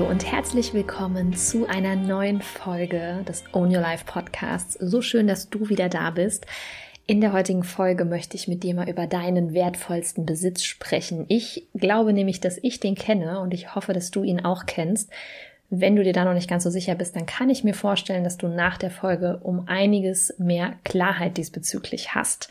Hallo und herzlich willkommen zu einer neuen Folge des Own Your Life Podcasts. So schön, dass du wieder da bist. In der heutigen Folge möchte ich mit dir mal über deinen wertvollsten Besitz sprechen. Ich glaube nämlich, dass ich den kenne und ich hoffe, dass du ihn auch kennst. Wenn du dir da noch nicht ganz so sicher bist, dann kann ich mir vorstellen, dass du nach der Folge um einiges mehr Klarheit diesbezüglich hast.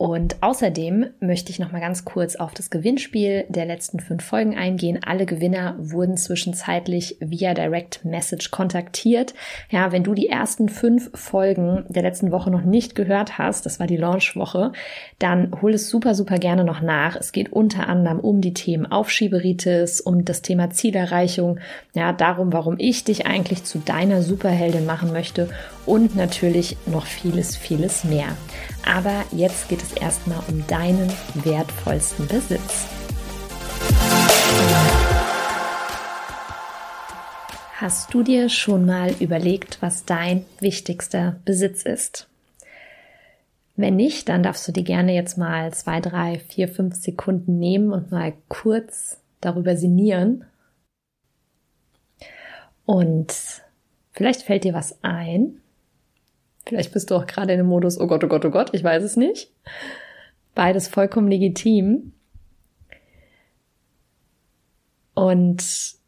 Und außerdem möchte ich noch mal ganz kurz auf das Gewinnspiel der letzten fünf Folgen eingehen. Alle Gewinner wurden zwischenzeitlich via Direct Message kontaktiert. Ja, wenn du die ersten fünf Folgen der letzten Woche noch nicht gehört hast, das war die Launchwoche, dann hol es super, super gerne noch nach. Es geht unter anderem um die Themen Aufschieberitis, um das Thema Zielerreichung, ja, darum, warum ich dich eigentlich zu deiner Superheldin machen möchte und natürlich noch vieles, vieles mehr. Aber jetzt geht es erstmal um deinen wertvollsten Besitz. Hast du dir schon mal überlegt, was dein wichtigster Besitz ist? Wenn nicht, dann darfst du dir gerne jetzt mal zwei, drei, vier, fünf Sekunden nehmen und mal kurz darüber sinnieren. Und vielleicht fällt dir was ein, Vielleicht bist du auch gerade in dem Modus, oh Gott, oh Gott, oh Gott, ich weiß es nicht. Beides vollkommen legitim. Und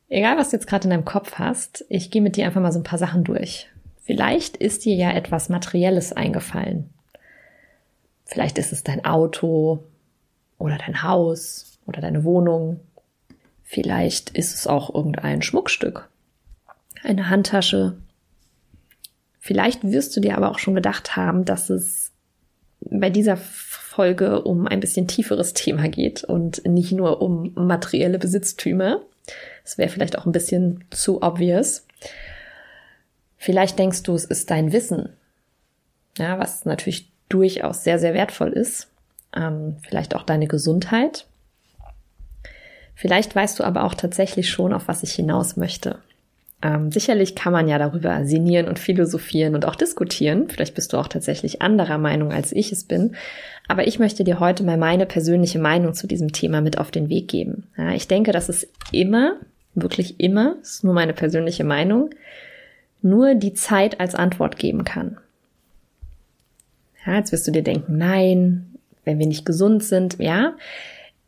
egal, was du jetzt gerade in deinem Kopf hast, ich gehe mit dir einfach mal so ein paar Sachen durch. Vielleicht ist dir ja etwas Materielles eingefallen. Vielleicht ist es dein Auto oder dein Haus oder deine Wohnung. Vielleicht ist es auch irgendein Schmuckstück. Eine Handtasche, Vielleicht wirst du dir aber auch schon gedacht haben, dass es bei dieser Folge um ein bisschen tieferes Thema geht und nicht nur um materielle Besitztümer. Das wäre vielleicht auch ein bisschen zu obvious. Vielleicht denkst du, es ist dein Wissen, ja, was natürlich durchaus sehr, sehr wertvoll ist. Ähm, vielleicht auch deine Gesundheit. Vielleicht weißt du aber auch tatsächlich schon, auf was ich hinaus möchte. Ähm, sicherlich kann man ja darüber sinnieren und philosophieren und auch diskutieren. Vielleicht bist du auch tatsächlich anderer Meinung, als ich es bin. Aber ich möchte dir heute mal meine persönliche Meinung zu diesem Thema mit auf den Weg geben. Ja, ich denke, dass es immer, wirklich immer, ist nur meine persönliche Meinung, nur die Zeit als Antwort geben kann. Ja, jetzt wirst du dir denken, nein, wenn wir nicht gesund sind, ja,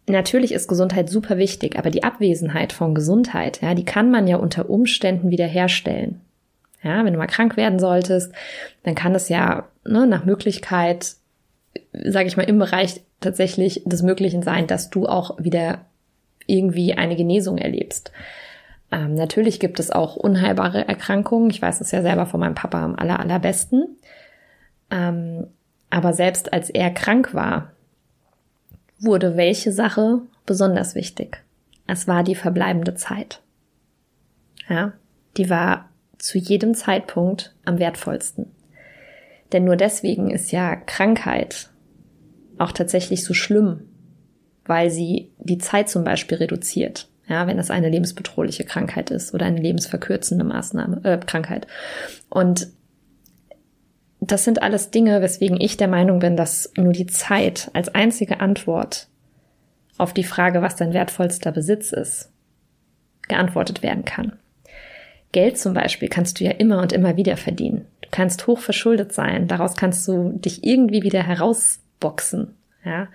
Natürlich ist Gesundheit super wichtig, aber die Abwesenheit von Gesundheit, ja, die kann man ja unter Umständen wiederherstellen. Ja, wenn du mal krank werden solltest, dann kann es ja ne, nach Möglichkeit, sage ich mal, im Bereich tatsächlich des Möglichen sein, dass du auch wieder irgendwie eine Genesung erlebst. Ähm, natürlich gibt es auch unheilbare Erkrankungen. Ich weiß es ja selber von meinem Papa am aller, allerbesten. Ähm, aber selbst als er krank war, wurde welche Sache besonders wichtig. Es war die verbleibende Zeit. Ja, die war zu jedem Zeitpunkt am wertvollsten. Denn nur deswegen ist ja Krankheit auch tatsächlich so schlimm, weil sie die Zeit zum Beispiel reduziert. Ja, wenn es eine lebensbedrohliche Krankheit ist oder eine lebensverkürzende Maßnahme, äh, Krankheit. Und das sind alles Dinge, weswegen ich der Meinung bin, dass nur die Zeit als einzige Antwort auf die Frage, was dein wertvollster Besitz ist, geantwortet werden kann. Geld zum Beispiel kannst du ja immer und immer wieder verdienen. Du kannst hoch verschuldet sein. Daraus kannst du dich irgendwie wieder herausboxen. Ja.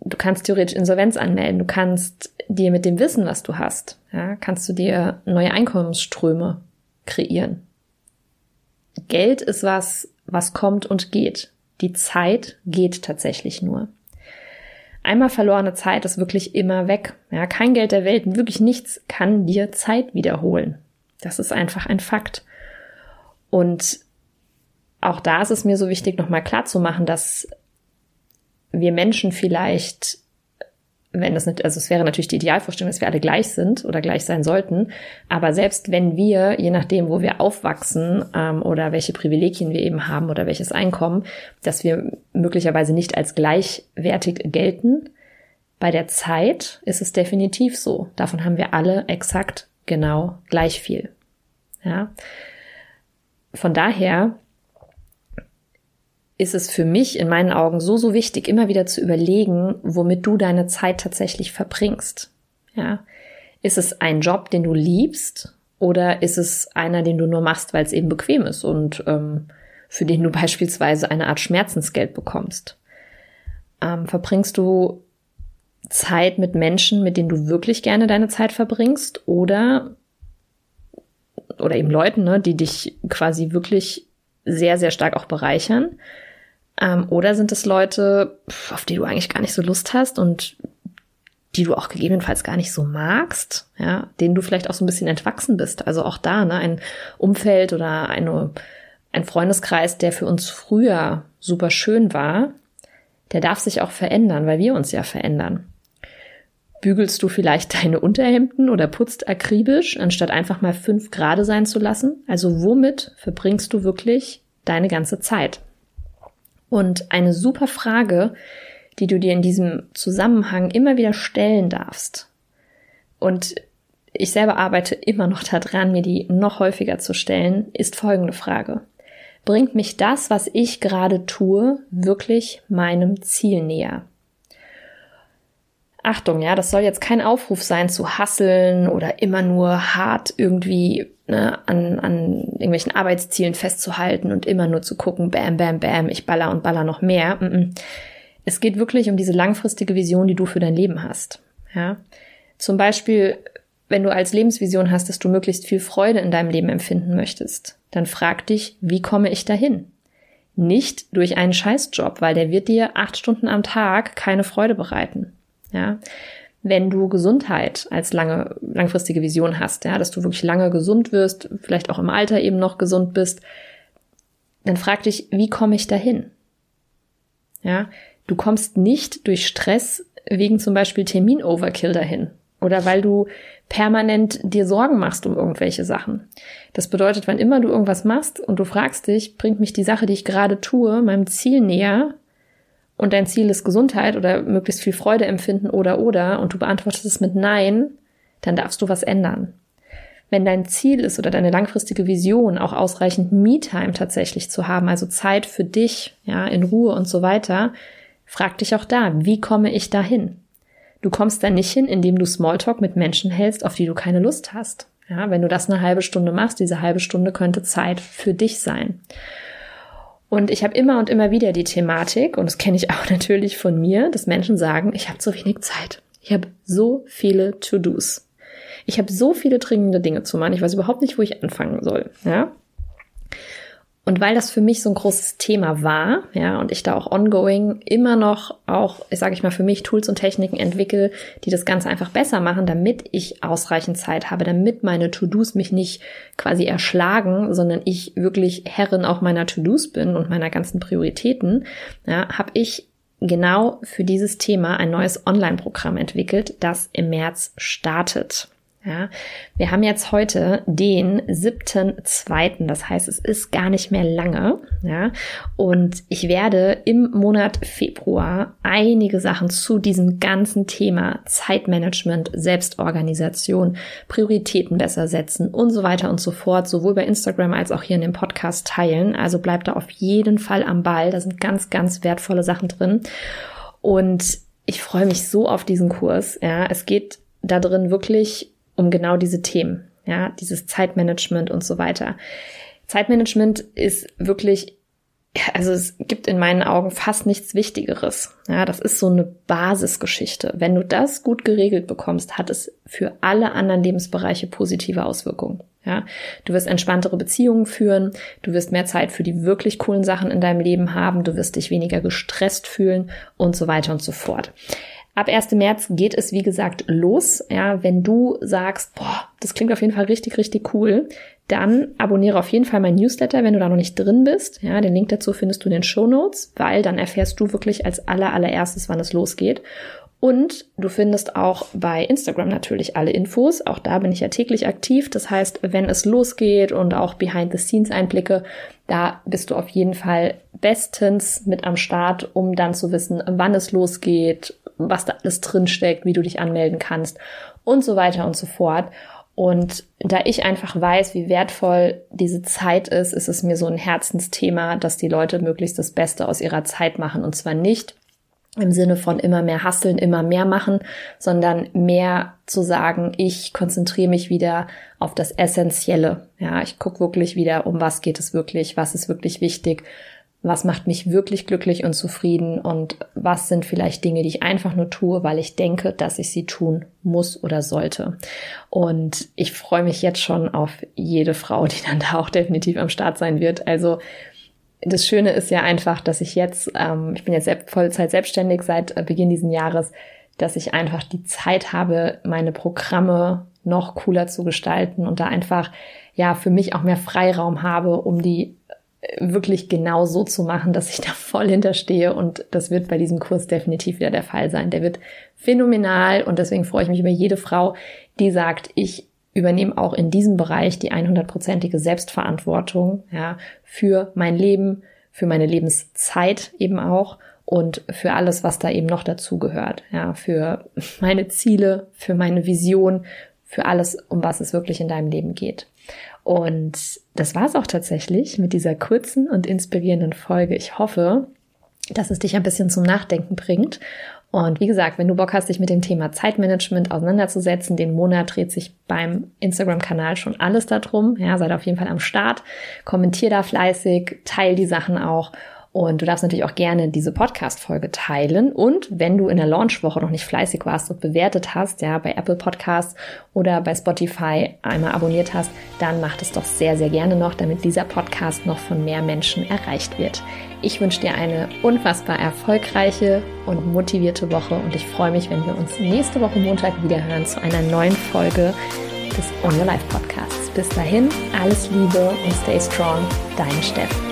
Du kannst theoretisch Insolvenz anmelden. Du kannst dir mit dem Wissen, was du hast, ja, kannst du dir neue Einkommensströme kreieren. Geld ist was, was kommt und geht. Die Zeit geht tatsächlich nur. Einmal verlorene Zeit ist wirklich immer weg. Ja, kein Geld der Welt, wirklich nichts kann dir Zeit wiederholen. Das ist einfach ein Fakt. Und auch da ist es mir so wichtig, nochmal klar zu machen, dass wir Menschen vielleicht wenn das nicht, also es wäre natürlich die Idealvorstellung, dass wir alle gleich sind oder gleich sein sollten. Aber selbst wenn wir, je nachdem, wo wir aufwachsen ähm, oder welche Privilegien wir eben haben oder welches Einkommen, dass wir möglicherweise nicht als gleichwertig gelten, bei der Zeit ist es definitiv so. Davon haben wir alle exakt genau gleich viel. Ja. Von daher ist es für mich in meinen Augen so, so wichtig, immer wieder zu überlegen, womit du deine Zeit tatsächlich verbringst. Ja. Ist es ein Job, den du liebst oder ist es einer, den du nur machst, weil es eben bequem ist und ähm, für den du beispielsweise eine Art Schmerzensgeld bekommst? Ähm, verbringst du Zeit mit Menschen, mit denen du wirklich gerne deine Zeit verbringst oder oder eben Leuten, ne, die dich quasi wirklich sehr, sehr stark auch bereichern? Ähm, oder sind es Leute, auf die du eigentlich gar nicht so Lust hast und die du auch gegebenenfalls gar nicht so magst, ja, denen du vielleicht auch so ein bisschen entwachsen bist. Also auch da, ne, ein Umfeld oder eine, ein Freundeskreis, der für uns früher super schön war, der darf sich auch verändern, weil wir uns ja verändern. Bügelst du vielleicht deine Unterhemden oder putzt akribisch, anstatt einfach mal fünf Grade sein zu lassen? Also womit verbringst du wirklich deine ganze Zeit? Und eine super Frage, die du dir in diesem Zusammenhang immer wieder stellen darfst. Und ich selber arbeite immer noch daran, mir die noch häufiger zu stellen, ist folgende Frage. Bringt mich das, was ich gerade tue, wirklich meinem Ziel näher? Achtung, ja, das soll jetzt kein Aufruf sein zu hasseln oder immer nur hart irgendwie ne, an, an irgendwelchen Arbeitszielen festzuhalten und immer nur zu gucken, bam, bam, bam, ich baller und baller noch mehr. Es geht wirklich um diese langfristige Vision, die du für dein Leben hast. Ja, zum Beispiel, wenn du als Lebensvision hast, dass du möglichst viel Freude in deinem Leben empfinden möchtest, dann frag dich, wie komme ich dahin? Nicht durch einen Scheißjob, weil der wird dir acht Stunden am Tag keine Freude bereiten. Ja, wenn du Gesundheit als lange, langfristige Vision hast, ja, dass du wirklich lange gesund wirst, vielleicht auch im Alter eben noch gesund bist, dann frag dich, wie komme ich dahin? Ja, du kommst nicht durch Stress wegen zum Beispiel Termin-Overkill dahin oder weil du permanent dir Sorgen machst um irgendwelche Sachen. Das bedeutet, wann immer du irgendwas machst und du fragst dich, bringt mich die Sache, die ich gerade tue, meinem Ziel näher, und dein Ziel ist Gesundheit oder möglichst viel Freude empfinden oder oder und du beantwortest es mit Nein, dann darfst du was ändern. Wenn dein Ziel ist oder deine langfristige Vision auch ausreichend Me-Time tatsächlich zu haben, also Zeit für dich, ja, in Ruhe und so weiter, frag dich auch da, wie komme ich dahin? Du kommst da nicht hin, indem du Smalltalk mit Menschen hältst, auf die du keine Lust hast. Ja, wenn du das eine halbe Stunde machst, diese halbe Stunde könnte Zeit für dich sein. Und ich habe immer und immer wieder die Thematik, und das kenne ich auch natürlich von mir, dass Menschen sagen, ich habe zu wenig Zeit. Ich habe so viele To-Dos. Ich habe so viele dringende Dinge zu machen. Ich weiß überhaupt nicht, wo ich anfangen soll. Ja? Und weil das für mich so ein großes Thema war, ja, und ich da auch ongoing immer noch auch, sage ich mal, für mich Tools und Techniken entwickle, die das Ganze einfach besser machen, damit ich ausreichend Zeit habe, damit meine To-Dos mich nicht quasi erschlagen, sondern ich wirklich Herrin auch meiner To-Dos bin und meiner ganzen Prioritäten, ja, habe ich genau für dieses Thema ein neues Online-Programm entwickelt, das im März startet. Ja, wir haben jetzt heute den siebten zweiten, das heißt, es ist gar nicht mehr lange. Ja, und ich werde im Monat Februar einige Sachen zu diesem ganzen Thema Zeitmanagement, Selbstorganisation, Prioritäten besser setzen und so weiter und so fort, sowohl bei Instagram als auch hier in dem Podcast teilen. Also bleibt da auf jeden Fall am Ball. Da sind ganz, ganz wertvolle Sachen drin. Und ich freue mich so auf diesen Kurs. Ja, es geht da drin wirklich um genau diese Themen, ja, dieses Zeitmanagement und so weiter. Zeitmanagement ist wirklich, also es gibt in meinen Augen fast nichts Wichtigeres. Ja, das ist so eine Basisgeschichte. Wenn du das gut geregelt bekommst, hat es für alle anderen Lebensbereiche positive Auswirkungen. Ja, du wirst entspanntere Beziehungen führen, du wirst mehr Zeit für die wirklich coolen Sachen in deinem Leben haben, du wirst dich weniger gestresst fühlen und so weiter und so fort. Ab 1. März geht es, wie gesagt, los. Ja, wenn du sagst, boah, das klingt auf jeden Fall richtig, richtig cool, dann abonniere auf jeden Fall mein Newsletter, wenn du da noch nicht drin bist. Ja, den Link dazu findest du in den Show Notes, weil dann erfährst du wirklich als aller, allererstes, wann es losgeht. Und du findest auch bei Instagram natürlich alle Infos. Auch da bin ich ja täglich aktiv. Das heißt, wenn es losgeht und auch Behind-the-Scenes-Einblicke, da bist du auf jeden Fall bestens mit am Start, um dann zu wissen, wann es losgeht, was da alles drinsteckt, wie du dich anmelden kannst und so weiter und so fort. Und da ich einfach weiß, wie wertvoll diese Zeit ist, ist es mir so ein Herzensthema, dass die Leute möglichst das Beste aus ihrer Zeit machen. Und zwar nicht, im Sinne von immer mehr hasseln, immer mehr machen, sondern mehr zu sagen, ich konzentriere mich wieder auf das Essentielle. Ja, ich gucke wirklich wieder, um was geht es wirklich, was ist wirklich wichtig, was macht mich wirklich glücklich und zufrieden und was sind vielleicht Dinge, die ich einfach nur tue, weil ich denke, dass ich sie tun muss oder sollte. Und ich freue mich jetzt schon auf jede Frau, die dann da auch definitiv am Start sein wird. Also das Schöne ist ja einfach, dass ich jetzt, ähm, ich bin jetzt Vollzeit selbstständig seit äh, Beginn diesen Jahres, dass ich einfach die Zeit habe, meine Programme noch cooler zu gestalten und da einfach ja für mich auch mehr Freiraum habe, um die äh, wirklich genau so zu machen, dass ich da voll hinterstehe und das wird bei diesem Kurs definitiv wieder der Fall sein. Der wird phänomenal und deswegen freue ich mich über jede Frau, die sagt, ich übernehme auch in diesem Bereich die 100%ige Selbstverantwortung, ja, für mein Leben, für meine Lebenszeit eben auch und für alles, was da eben noch dazu gehört, ja, für meine Ziele, für meine Vision, für alles, um was es wirklich in deinem Leben geht. Und das war es auch tatsächlich mit dieser kurzen und inspirierenden Folge. Ich hoffe, dass es dich ein bisschen zum Nachdenken bringt und wie gesagt, wenn du Bock hast, dich mit dem Thema Zeitmanagement auseinanderzusetzen, den Monat dreht sich beim Instagram-Kanal schon alles darum. Ja, seid auf jeden Fall am Start. Kommentier da fleißig, teil die Sachen auch und du darfst natürlich auch gerne diese Podcast-Folge teilen. Und wenn du in der Launchwoche noch nicht fleißig warst und bewertet hast, ja, bei Apple Podcasts oder bei Spotify einmal abonniert hast, dann mach das doch sehr, sehr gerne noch, damit dieser Podcast noch von mehr Menschen erreicht wird. Ich wünsche dir eine unfassbar erfolgreiche und motivierte Woche und ich freue mich, wenn wir uns nächste Woche Montag wieder hören zu einer neuen Folge des On Your Life Podcasts. Bis dahin, alles Liebe und stay strong, dein Steff.